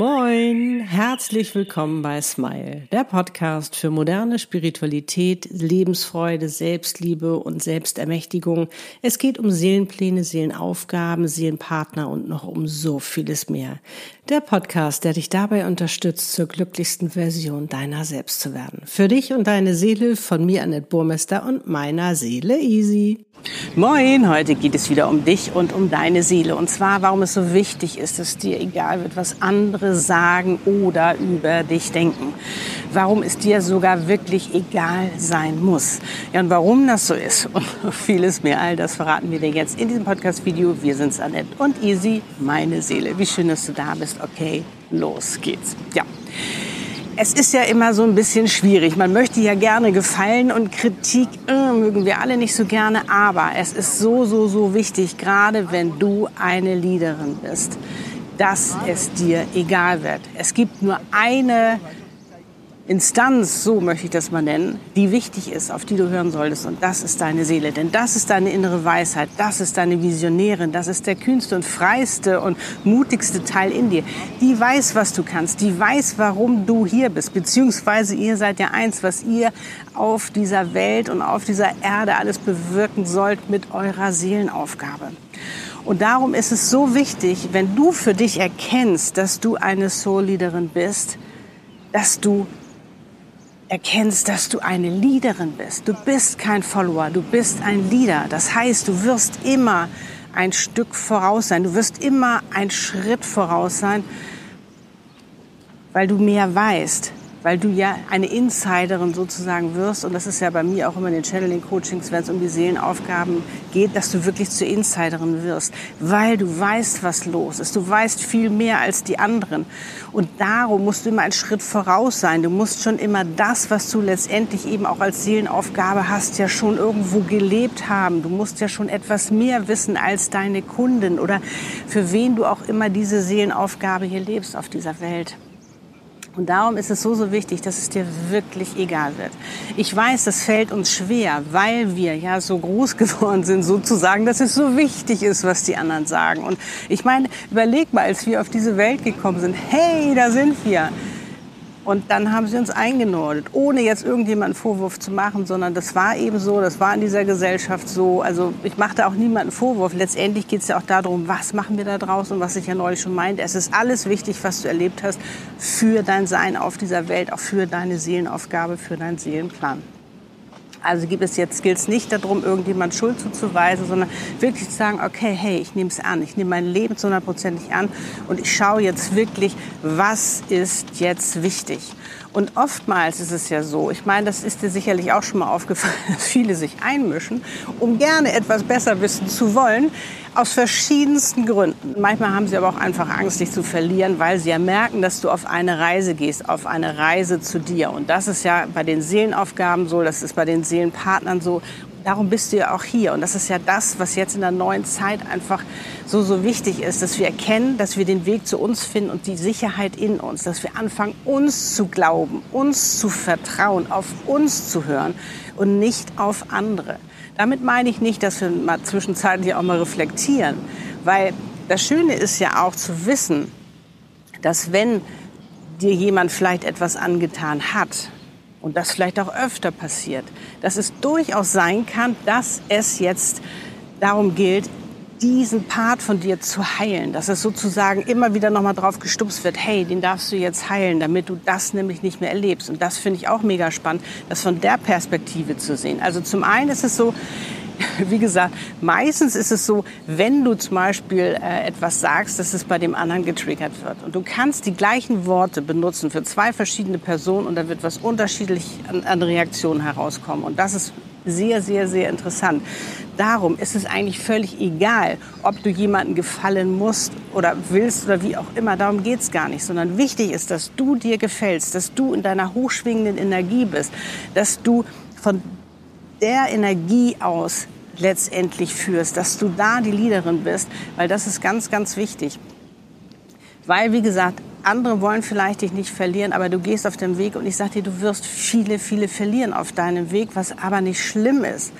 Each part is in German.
Moin, herzlich willkommen bei Smile, der Podcast für moderne Spiritualität, Lebensfreude, Selbstliebe und Selbstermächtigung. Es geht um Seelenpläne, Seelenaufgaben, Seelenpartner und noch um so vieles mehr. Der Podcast, der dich dabei unterstützt, zur glücklichsten Version deiner selbst zu werden. Für dich und deine Seele von mir, Annette Burmester und meiner Seele Easy. Moin, heute geht es wieder um dich und um deine Seele. Und zwar, warum es so wichtig ist, dass dir egal wird, was andere sagen oder über dich denken. Warum es dir sogar wirklich egal sein muss. Ja, und warum das so ist und vieles mehr, all das verraten wir dir jetzt in diesem Podcast-Video. Wir sind's, Annette und Easy, meine Seele. Wie schön, dass du da bist. Okay, los geht's. Ja. Es ist ja immer so ein bisschen schwierig. Man möchte ja gerne gefallen und Kritik äh, mögen wir alle nicht so gerne. Aber es ist so, so, so wichtig, gerade wenn du eine Leaderin bist, dass es dir egal wird. Es gibt nur eine Instanz, so möchte ich das mal nennen, die wichtig ist, auf die du hören solltest. Und das ist deine Seele. Denn das ist deine innere Weisheit. Das ist deine Visionärin. Das ist der kühnste und freiste und mutigste Teil in dir. Die weiß, was du kannst. Die weiß, warum du hier bist. Beziehungsweise ihr seid ja eins, was ihr auf dieser Welt und auf dieser Erde alles bewirken sollt mit eurer Seelenaufgabe. Und darum ist es so wichtig, wenn du für dich erkennst, dass du eine Soul-Leaderin bist, dass du erkennst, dass du eine Leaderin bist. Du bist kein Follower, du bist ein Leader. Das heißt, du wirst immer ein Stück voraus sein. Du wirst immer ein Schritt voraus sein, weil du mehr weißt, weil du ja eine Insiderin sozusagen wirst. Und das ist ja bei mir auch immer in den Channeling-Coachings, wenn es um die Seelenaufgaben geht, dass du wirklich zur Insiderin wirst, weil du weißt, was los ist. Du weißt viel mehr als die anderen. Und darum musst du immer einen Schritt voraus sein. Du musst schon immer das, was du letztendlich eben auch als Seelenaufgabe hast, ja schon irgendwo gelebt haben. Du musst ja schon etwas mehr wissen als deine Kunden oder für wen du auch immer diese Seelenaufgabe hier lebst auf dieser Welt. Und darum ist es so, so wichtig, dass es dir wirklich egal wird. Ich weiß, das fällt uns schwer, weil wir ja so groß geworden sind, sozusagen, dass es so wichtig ist, was die anderen sagen. Und ich meine, überleg mal, als wir auf diese Welt gekommen sind, hey, da sind wir. Und dann haben sie uns eingenordet, ohne jetzt irgendjemanden Vorwurf zu machen, sondern das war eben so, das war in dieser Gesellschaft so. Also ich machte auch niemanden Vorwurf. Letztendlich geht es ja auch darum, was machen wir da draußen, was ich ja neulich schon meinte. Es ist alles wichtig, was du erlebt hast, für dein Sein auf dieser Welt, auch für deine Seelenaufgabe, für deinen Seelenplan. Also gibt es jetzt gilt es nicht darum, irgendjemand Schuld zuzuweisen, sondern wirklich zu sagen, okay, hey, ich nehme es an, ich nehme mein Leben zu hundertprozentig an und ich schaue jetzt wirklich, was ist jetzt wichtig. Und oftmals ist es ja so, ich meine, das ist dir sicherlich auch schon mal aufgefallen, dass viele sich einmischen, um gerne etwas besser wissen zu wollen, aus verschiedensten Gründen. Manchmal haben sie aber auch einfach Angst, dich zu verlieren, weil sie ja merken, dass du auf eine Reise gehst, auf eine Reise zu dir. Und das ist ja bei den Seelenaufgaben so, das ist bei den Seelenpartnern so. Darum bist du ja auch hier. Und das ist ja das, was jetzt in der neuen Zeit einfach so, so wichtig ist, dass wir erkennen, dass wir den Weg zu uns finden und die Sicherheit in uns, dass wir anfangen, uns zu glauben, uns zu vertrauen, auf uns zu hören und nicht auf andere. Damit meine ich nicht, dass wir mal zwischenzeitlich auch mal reflektieren, weil das Schöne ist ja auch zu wissen, dass wenn dir jemand vielleicht etwas angetan hat, und das vielleicht auch öfter passiert, dass es durchaus sein kann, dass es jetzt darum gilt, diesen Part von dir zu heilen, dass es sozusagen immer wieder nochmal drauf gestupst wird, hey, den darfst du jetzt heilen, damit du das nämlich nicht mehr erlebst. Und das finde ich auch mega spannend, das von der Perspektive zu sehen. Also zum einen ist es so, wie gesagt, meistens ist es so, wenn du zum Beispiel äh, etwas sagst, dass es bei dem anderen getriggert wird. Und du kannst die gleichen Worte benutzen für zwei verschiedene Personen und da wird was unterschiedlich an, an Reaktionen herauskommen. Und das ist sehr, sehr, sehr interessant. Darum ist es eigentlich völlig egal, ob du jemanden gefallen musst oder willst oder wie auch immer. Darum geht es gar nicht. Sondern wichtig ist, dass du dir gefällst, dass du in deiner hochschwingenden Energie bist, dass du von der Energie aus letztendlich führst, dass du da die Leaderin bist, weil das ist ganz, ganz wichtig. Weil, wie gesagt, andere wollen vielleicht dich nicht verlieren, aber du gehst auf dem Weg und ich sage dir, du wirst viele, viele verlieren auf deinem Weg, was aber nicht schlimm ist.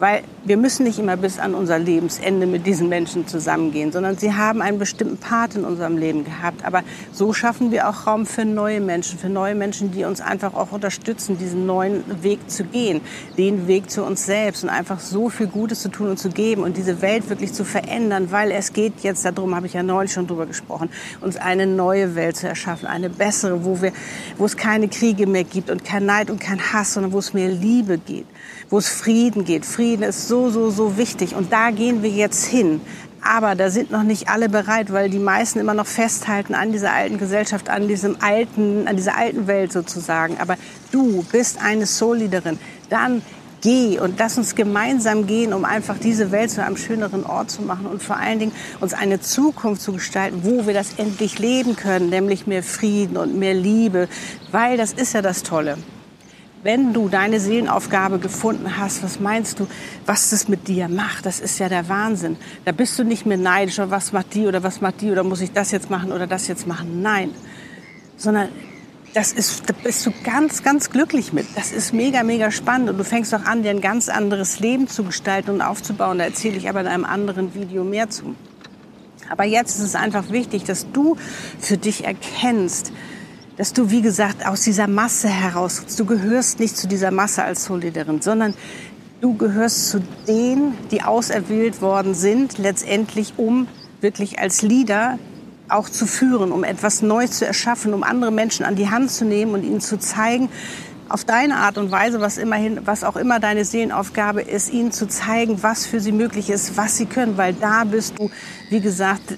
Weil wir müssen nicht immer bis an unser Lebensende mit diesen Menschen zusammengehen, sondern sie haben einen bestimmten Part in unserem Leben gehabt. Aber so schaffen wir auch Raum für neue Menschen, für neue Menschen, die uns einfach auch unterstützen, diesen neuen Weg zu gehen, den Weg zu uns selbst und einfach so viel Gutes zu tun und zu geben und diese Welt wirklich zu verändern, weil es geht jetzt darum, habe ich ja neulich schon drüber gesprochen, uns eine neue Welt zu erschaffen, eine bessere, wo wir, wo es keine Kriege mehr gibt und kein Neid und kein Hass, sondern wo es mehr Liebe geht, wo es Frieden geht. Frieden ist so, so, so wichtig. Und da gehen wir jetzt hin. Aber da sind noch nicht alle bereit, weil die meisten immer noch festhalten an dieser alten Gesellschaft, an diesem alten, an dieser alten Welt sozusagen. Aber du bist eine Soul-Leaderin. Dann geh und lass uns gemeinsam gehen, um einfach diese Welt zu einem schöneren Ort zu machen und vor allen Dingen uns eine Zukunft zu gestalten, wo wir das endlich leben können, nämlich mehr Frieden und mehr Liebe, weil das ist ja das Tolle wenn du deine Seelenaufgabe gefunden hast, was meinst du, was das mit dir macht? Das ist ja der Wahnsinn. Da bist du nicht mehr neidisch, oder was macht die oder was macht die oder muss ich das jetzt machen oder das jetzt machen? Nein, sondern das ist, da bist du ganz, ganz glücklich mit. Das ist mega, mega spannend und du fängst auch an, dir ein ganz anderes Leben zu gestalten und aufzubauen. Da erzähle ich aber in einem anderen Video mehr zu. Aber jetzt ist es einfach wichtig, dass du für dich erkennst, dass du, wie gesagt, aus dieser Masse heraus, du gehörst nicht zu dieser Masse als Solidarin, sondern du gehörst zu denen, die auserwählt worden sind, letztendlich um wirklich als Leader auch zu führen, um etwas Neues zu erschaffen, um andere Menschen an die Hand zu nehmen und ihnen zu zeigen, auf deine Art und Weise, was immerhin, was auch immer deine Seelenaufgabe ist, ihnen zu zeigen, was für sie möglich ist, was sie können, weil da bist du, wie gesagt,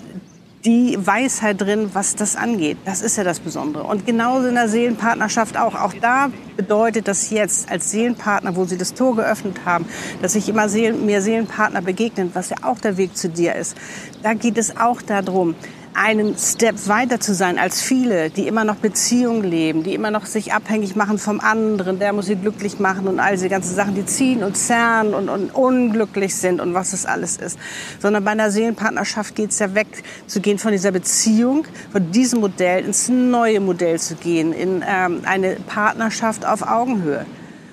die Weisheit drin, was das angeht. Das ist ja das Besondere. Und genauso in der Seelenpartnerschaft auch. Auch da bedeutet das jetzt als Seelenpartner, wo Sie das Tor geöffnet haben, dass sich immer mehr Seelenpartner begegnen, was ja auch der Weg zu dir ist. Da geht es auch darum, einen Step weiter zu sein als viele, die immer noch Beziehungen leben, die immer noch sich abhängig machen vom anderen, der muss sie glücklich machen und all diese ganzen Sachen, die ziehen und zerren und, und unglücklich sind und was es alles ist. Sondern bei einer Seelenpartnerschaft geht es ja weg, zu gehen von dieser Beziehung, von diesem Modell ins neue Modell zu gehen, in ähm, eine Partnerschaft auf Augenhöhe.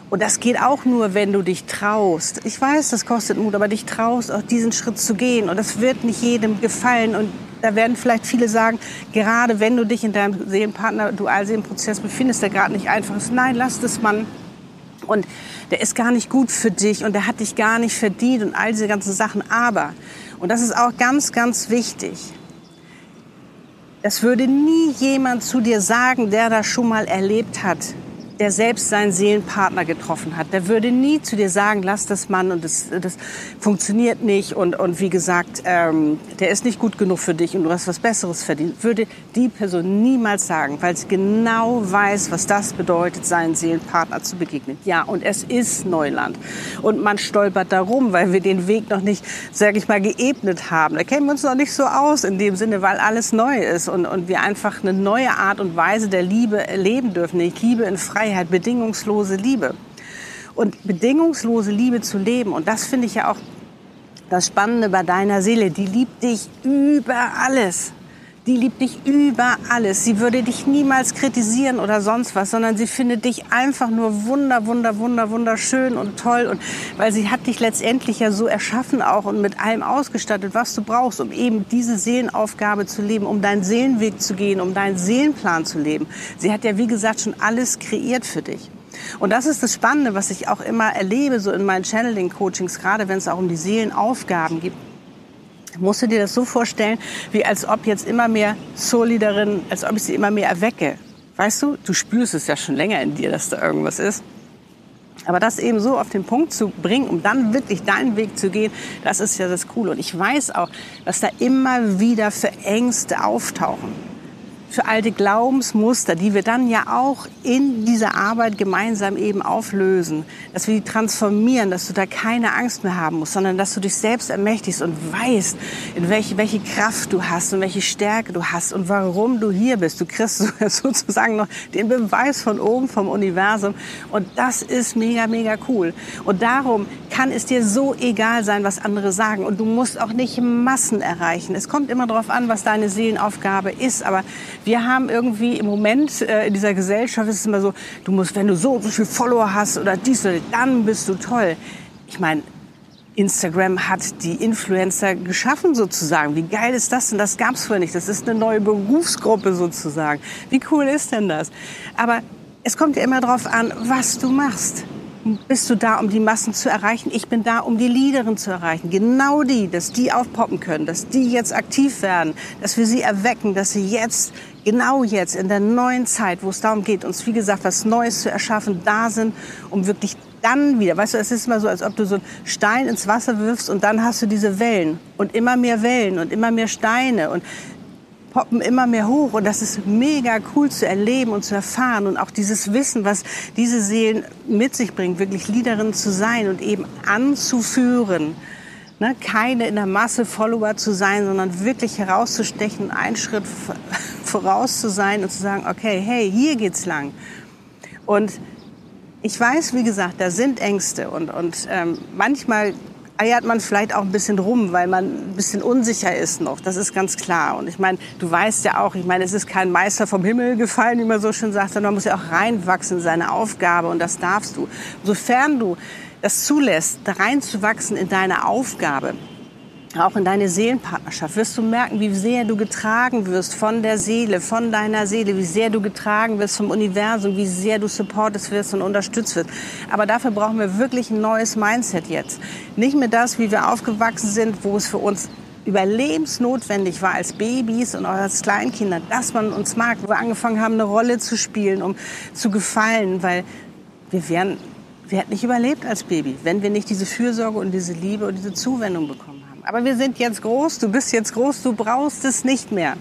Und das geht auch nur, wenn du dich traust. Ich weiß, das kostet Mut, aber dich traust, auch diesen Schritt zu gehen. Und das wird nicht jedem gefallen. Und da werden vielleicht viele sagen, gerade wenn du dich in deinem Seelenpartner, Dualseelenprozess befindest, der gerade nicht einfach ist, nein, lass das Mann. Und der ist gar nicht gut für dich und der hat dich gar nicht verdient und all diese ganzen Sachen. Aber, und das ist auch ganz, ganz wichtig, das würde nie jemand zu dir sagen, der das schon mal erlebt hat der selbst seinen Seelenpartner getroffen hat. Der würde nie zu dir sagen, lass das Mann und das, das funktioniert nicht und, und wie gesagt, ähm, der ist nicht gut genug für dich und du hast was Besseres verdient. Würde die Person niemals sagen, weil sie genau weiß, was das bedeutet, seinen Seelenpartner zu begegnen. Ja, und es ist Neuland. Und man stolpert darum, weil wir den Weg noch nicht, sage ich mal, geebnet haben. Da kennen wir uns noch nicht so aus in dem Sinne, weil alles neu ist und, und wir einfach eine neue Art und Weise der Liebe erleben dürfen. Ich liebe in Freiheit Freiheit, bedingungslose Liebe. Und bedingungslose Liebe zu leben, und das finde ich ja auch das Spannende bei deiner Seele, die liebt dich über alles. Die liebt dich über alles. Sie würde dich niemals kritisieren oder sonst was, sondern sie findet dich einfach nur wunder, wunder, wunder, wunderschön und toll. Und weil sie hat dich letztendlich ja so erschaffen auch und mit allem ausgestattet, was du brauchst, um eben diese Seelenaufgabe zu leben, um deinen Seelenweg zu gehen, um deinen Seelenplan zu leben. Sie hat ja, wie gesagt, schon alles kreiert für dich. Und das ist das Spannende, was ich auch immer erlebe, so in meinen Channeling-Coachings, gerade wenn es auch um die Seelenaufgaben geht musst du dir das so vorstellen, wie als ob jetzt immer mehr Solidarinnen, als ob ich sie immer mehr erwecke. Weißt du, du spürst es ja schon länger in dir, dass da irgendwas ist. Aber das eben so auf den Punkt zu bringen, um dann wirklich deinen Weg zu gehen, das ist ja das Coole. Und ich weiß auch, dass da immer wieder für Ängste auftauchen für alte Glaubensmuster, die wir dann ja auch in dieser Arbeit gemeinsam eben auflösen, dass wir die transformieren, dass du da keine Angst mehr haben musst, sondern dass du dich selbst ermächtigst und weißt, in welche, welche Kraft du hast und welche Stärke du hast und warum du hier bist. Du kriegst sozusagen noch den Beweis von oben vom Universum und das ist mega, mega cool. Und darum kann es dir so egal sein, was andere sagen und du musst auch nicht Massen erreichen. Es kommt immer darauf an, was deine Seelenaufgabe ist, aber wir haben irgendwie im Moment äh, in dieser Gesellschaft ist es immer so, du musst, wenn du so so viel Follower hast oder dies oder dann bist du toll. Ich meine, Instagram hat die Influencer geschaffen sozusagen. Wie geil ist das denn? Das gab es vorher nicht. Das ist eine neue Berufsgruppe sozusagen. Wie cool ist denn das? Aber es kommt ja immer darauf an, was du machst. Bist du da, um die Massen zu erreichen? Ich bin da, um die Leaderin zu erreichen. Genau die, dass die aufpoppen können, dass die jetzt aktiv werden, dass wir sie erwecken, dass sie jetzt, genau jetzt, in der neuen Zeit, wo es darum geht, uns, wie gesagt, was Neues zu erschaffen, da sind, um wirklich dann wieder, weißt du, es ist immer so, als ob du so einen Stein ins Wasser wirfst und dann hast du diese Wellen und immer mehr Wellen und immer mehr Steine und poppen immer mehr hoch und das ist mega cool zu erleben und zu erfahren und auch dieses Wissen, was diese Seelen mit sich bringen, wirklich Liederin zu sein und eben anzuführen. Ne, keine in der Masse Follower zu sein, sondern wirklich herauszustechen, einen Schritt voraus zu sein und zu sagen, okay, hey, hier geht's lang. Und ich weiß, wie gesagt, da sind Ängste und, und ähm, manchmal eiert man vielleicht auch ein bisschen rum, weil man ein bisschen unsicher ist noch. Das ist ganz klar. Und ich meine, du weißt ja auch, ich meine, es ist kein Meister vom Himmel gefallen, wie man so schön sagt, sondern man muss ja auch reinwachsen in seine Aufgabe und das darfst du. Sofern du das zulässt, da reinzuwachsen in deine Aufgabe, auch in deine Seelenpartnerschaft wirst du merken, wie sehr du getragen wirst von der Seele, von deiner Seele, wie sehr du getragen wirst vom Universum, wie sehr du supportet wirst und unterstützt wirst. Aber dafür brauchen wir wirklich ein neues Mindset jetzt. Nicht mehr das, wie wir aufgewachsen sind, wo es für uns überlebensnotwendig war als Babys und auch als Kleinkinder, dass man uns mag, wo wir angefangen haben, eine Rolle zu spielen, um zu gefallen, weil wir wären, wir hätten nicht überlebt als Baby, wenn wir nicht diese Fürsorge und diese Liebe und diese Zuwendung bekommen. Aber wir sind jetzt groß, du bist jetzt groß, du brauchst es nicht mehr.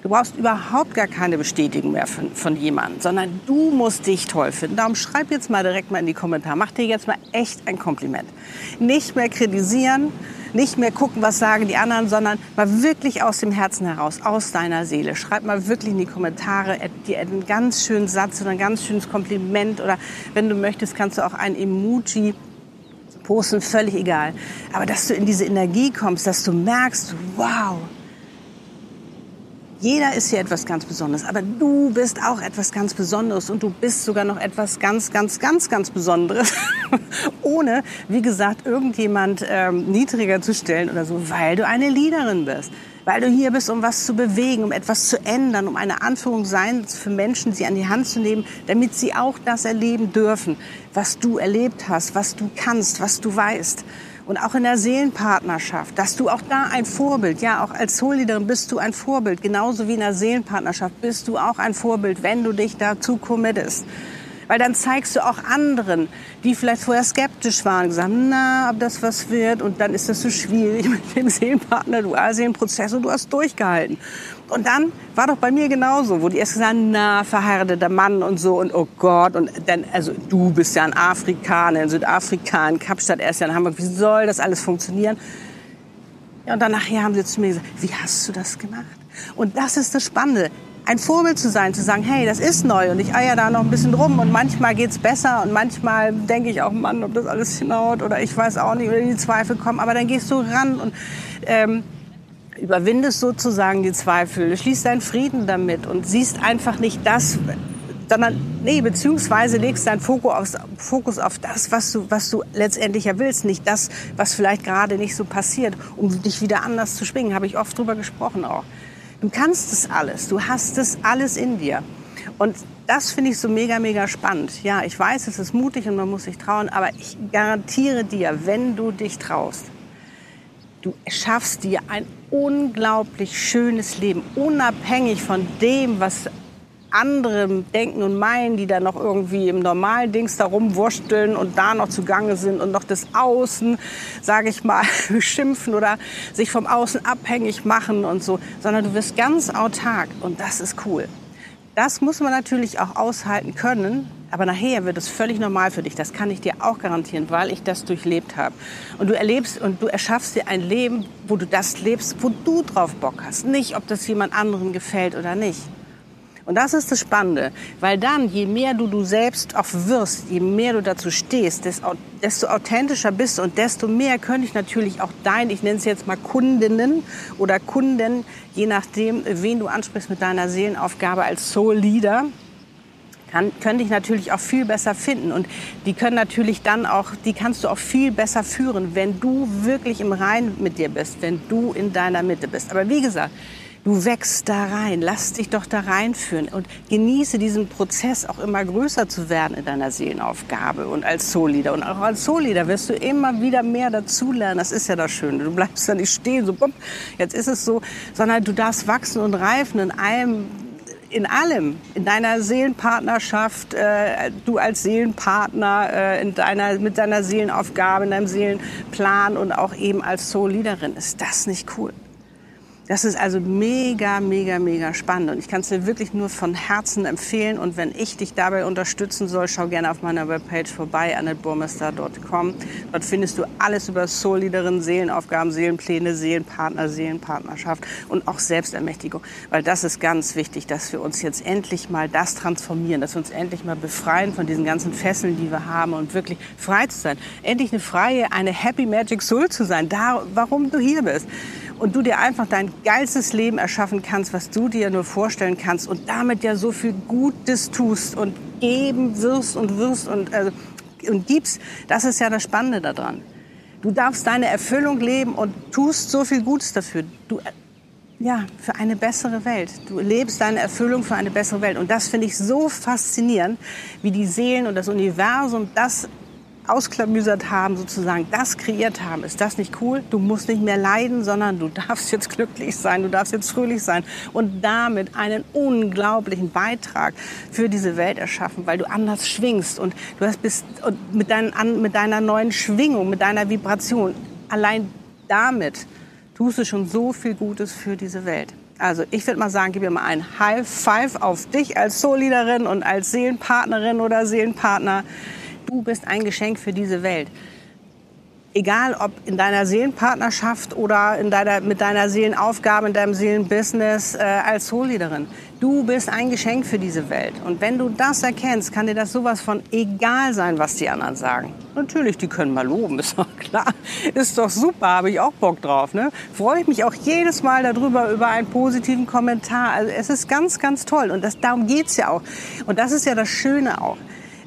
Du brauchst überhaupt gar keine Bestätigung mehr von, von jemandem, sondern du musst dich toll finden. Darum schreib jetzt mal direkt mal in die Kommentare. Mach dir jetzt mal echt ein Kompliment. Nicht mehr kritisieren, nicht mehr gucken, was sagen die anderen, sondern mal wirklich aus dem Herzen heraus, aus deiner Seele. Schreib mal wirklich in die Kommentare dir einen ganz schönen Satz oder ein ganz schönes Kompliment oder wenn du möchtest, kannst du auch ein Emoji posten, völlig egal. Aber dass du in diese Energie kommst, dass du merkst, wow, jeder ist hier etwas ganz Besonderes, aber du bist auch etwas ganz Besonderes und du bist sogar noch etwas ganz, ganz, ganz, ganz Besonderes, ohne, wie gesagt, irgendjemand ähm, niedriger zu stellen oder so, weil du eine Leaderin bist weil du hier bist, um was zu bewegen, um etwas zu ändern, um eine Anführung sein für Menschen, sie an die Hand zu nehmen, damit sie auch das erleben dürfen, was du erlebt hast, was du kannst, was du weißt. Und auch in der Seelenpartnerschaft, dass du auch da ein Vorbild, ja, auch als Soulleaderin bist du ein Vorbild, genauso wie in der Seelenpartnerschaft bist du auch ein Vorbild, wenn du dich dazu committest. Weil dann zeigst du auch anderen, die vielleicht vorher skeptisch waren, gesagt, na, ob das was wird. Und dann ist das so schwierig mit dem Seelenpartner, Dualseelenprozess und du hast durchgehalten. Und dann war doch bei mir genauso, wo die erst gesagt haben, na, verheirateter Mann und so und oh Gott. Und dann, also du bist ja ein Afrikaner, in Südafrika, in Kapstadt, erst ja in Hamburg. Wie soll das alles funktionieren? Ja, und dann nachher haben sie zu mir gesagt, wie hast du das gemacht? Und das ist das Spannende ein Vorbild zu sein, zu sagen, hey, das ist neu und ich eier da noch ein bisschen rum und manchmal geht's besser und manchmal denke ich auch, Mann, ob das alles hinhaut oder ich weiß auch nicht oder die Zweifel kommen, aber dann gehst du ran und ähm, überwindest sozusagen die Zweifel, schließt deinen Frieden damit und siehst einfach nicht das, sondern nee, beziehungsweise legst deinen Fokus auf, Fokus auf das, was du, was du letztendlich ja willst, nicht das, was vielleicht gerade nicht so passiert, um dich wieder anders zu schwingen. Habe ich oft drüber gesprochen auch. Du kannst es alles. Du hast es alles in dir. Und das finde ich so mega, mega spannend. Ja, ich weiß, es ist mutig und man muss sich trauen, aber ich garantiere dir, wenn du dich traust, du schaffst dir ein unglaublich schönes Leben, unabhängig von dem, was anderem denken und meinen, die da noch irgendwie im normalen Dings da rumwursteln und da noch zugange sind und noch das Außen, sage ich mal, beschimpfen oder sich vom Außen abhängig machen und so, sondern du wirst ganz autark und das ist cool. Das muss man natürlich auch aushalten können, aber nachher wird es völlig normal für dich. Das kann ich dir auch garantieren, weil ich das durchlebt habe. Und du erlebst und du erschaffst dir ein Leben, wo du das lebst, wo du drauf Bock hast. Nicht, ob das jemand anderen gefällt oder nicht. Und das ist das Spannende, weil dann, je mehr du du selbst auch wirst, je mehr du dazu stehst, desto authentischer bist und desto mehr könnte ich natürlich auch dein, ich nenne es jetzt mal Kundinnen oder Kunden, je nachdem, wen du ansprichst mit deiner Seelenaufgabe als Soul Leader, kann, können dich natürlich auch viel besser finden und die können natürlich dann auch, die kannst du auch viel besser führen, wenn du wirklich im Rein mit dir bist, wenn du in deiner Mitte bist. Aber wie gesagt, du wächst da rein, lass dich doch da reinführen und genieße diesen Prozess auch immer größer zu werden in deiner Seelenaufgabe und als Soul-Leader. Und auch als Soul-Leader wirst du immer wieder mehr dazulernen. Das ist ja das Schöne. Du bleibst da nicht stehen, so, bumm, jetzt ist es so, sondern du darfst wachsen und reifen in allem, in allem, in deiner Seelenpartnerschaft, äh, du als Seelenpartner, äh, in deiner, mit deiner Seelenaufgabe, in deinem Seelenplan und auch eben als Soul-Leaderin. Ist das nicht cool? Das ist also mega, mega, mega spannend. Und ich kann es dir wirklich nur von Herzen empfehlen. Und wenn ich dich dabei unterstützen soll, schau gerne auf meiner Webpage vorbei, annetburmester.com. Dort findest du alles über Soul-Leaderin, Seelenaufgaben, Seelenpläne, Seelenpartner, Seelenpartnerschaft und auch Selbstermächtigung, weil das ist ganz wichtig, dass wir uns jetzt endlich mal das transformieren, dass wir uns endlich mal befreien von diesen ganzen Fesseln, die wir haben und wirklich frei zu sein. Endlich eine freie, eine Happy Magic Soul zu sein, da, warum du hier bist und du dir einfach dein geilstes Leben erschaffen kannst, was du dir nur vorstellen kannst und damit ja so viel Gutes tust und geben wirst und wirst und, äh, und gibst, das ist ja das Spannende daran. Du darfst deine Erfüllung leben und tust so viel Gutes dafür. Du, äh, ja, für eine bessere Welt. Du lebst deine Erfüllung für eine bessere Welt. Und das finde ich so faszinierend, wie die Seelen und das Universum das ausklamüsert haben, sozusagen das kreiert haben. Ist das nicht cool? Du musst nicht mehr leiden, sondern du darfst jetzt glücklich sein, du darfst jetzt fröhlich sein und damit einen unglaublichen Beitrag für diese Welt erschaffen, weil du anders schwingst und du hast bist und mit, deinen, mit deiner neuen Schwingung, mit deiner Vibration, allein damit tust du schon so viel Gutes für diese Welt. Also ich würde mal sagen, gib mir mal ein High Five auf dich als Soul-Leaderin und als Seelenpartnerin oder Seelenpartner. Du bist ein Geschenk für diese Welt. Egal ob in deiner Seelenpartnerschaft oder in deiner, mit deiner Seelenaufgabe, in deinem Seelenbusiness äh, als Soulleaderin. Du bist ein Geschenk für diese Welt. Und wenn du das erkennst, kann dir das sowas von egal sein, was die anderen sagen. Natürlich, die können mal loben, ist doch klar. Ist doch super, habe ich auch Bock drauf. Ne? Freue ich mich auch jedes Mal darüber, über einen positiven Kommentar. Also es ist ganz, ganz toll. Und das, darum geht's ja auch. Und das ist ja das Schöne auch.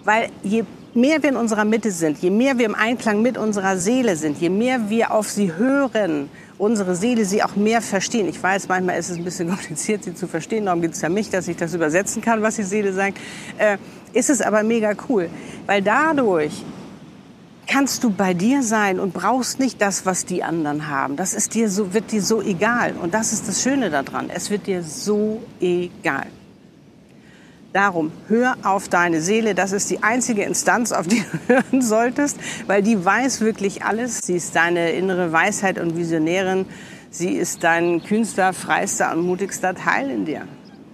Weil je mehr wir in unserer Mitte sind, je mehr wir im Einklang mit unserer Seele sind, je mehr wir auf sie hören, unsere Seele sie auch mehr verstehen. Ich weiß, manchmal ist es ein bisschen kompliziert, sie zu verstehen. Darum geht es ja mich, dass ich das übersetzen kann, was die Seele sagt. Äh, ist es aber mega cool, weil dadurch kannst du bei dir sein und brauchst nicht das, was die anderen haben. Das ist dir so, wird dir so egal. Und das ist das Schöne daran. Es wird dir so egal. Darum, hör auf deine Seele. Das ist die einzige Instanz, auf die du hören solltest, weil die weiß wirklich alles. Sie ist deine innere Weisheit und Visionärin. Sie ist dein kühnster, freister und mutigster Teil in dir.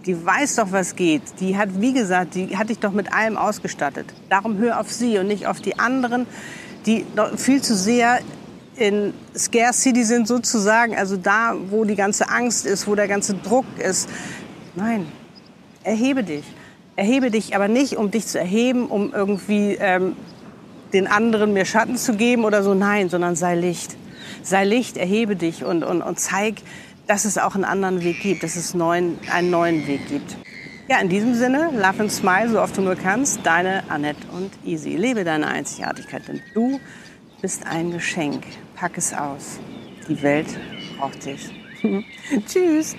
Die weiß doch, was geht. Die hat, wie gesagt, die hat dich doch mit allem ausgestattet. Darum hör auf sie und nicht auf die anderen, die viel zu sehr in Scarcity sind sozusagen, also da, wo die ganze Angst ist, wo der ganze Druck ist. Nein, erhebe dich. Erhebe dich aber nicht, um dich zu erheben, um irgendwie ähm, den anderen mehr Schatten zu geben oder so. Nein, sondern sei Licht. Sei Licht, erhebe dich und, und, und zeig, dass es auch einen anderen Weg gibt, dass es neuen, einen neuen Weg gibt. Ja, in diesem Sinne, love and smile, so oft du nur kannst. Deine Annette und Easy. Lebe deine Einzigartigkeit, denn du bist ein Geschenk. Pack es aus. Die Welt braucht dich. Tschüss.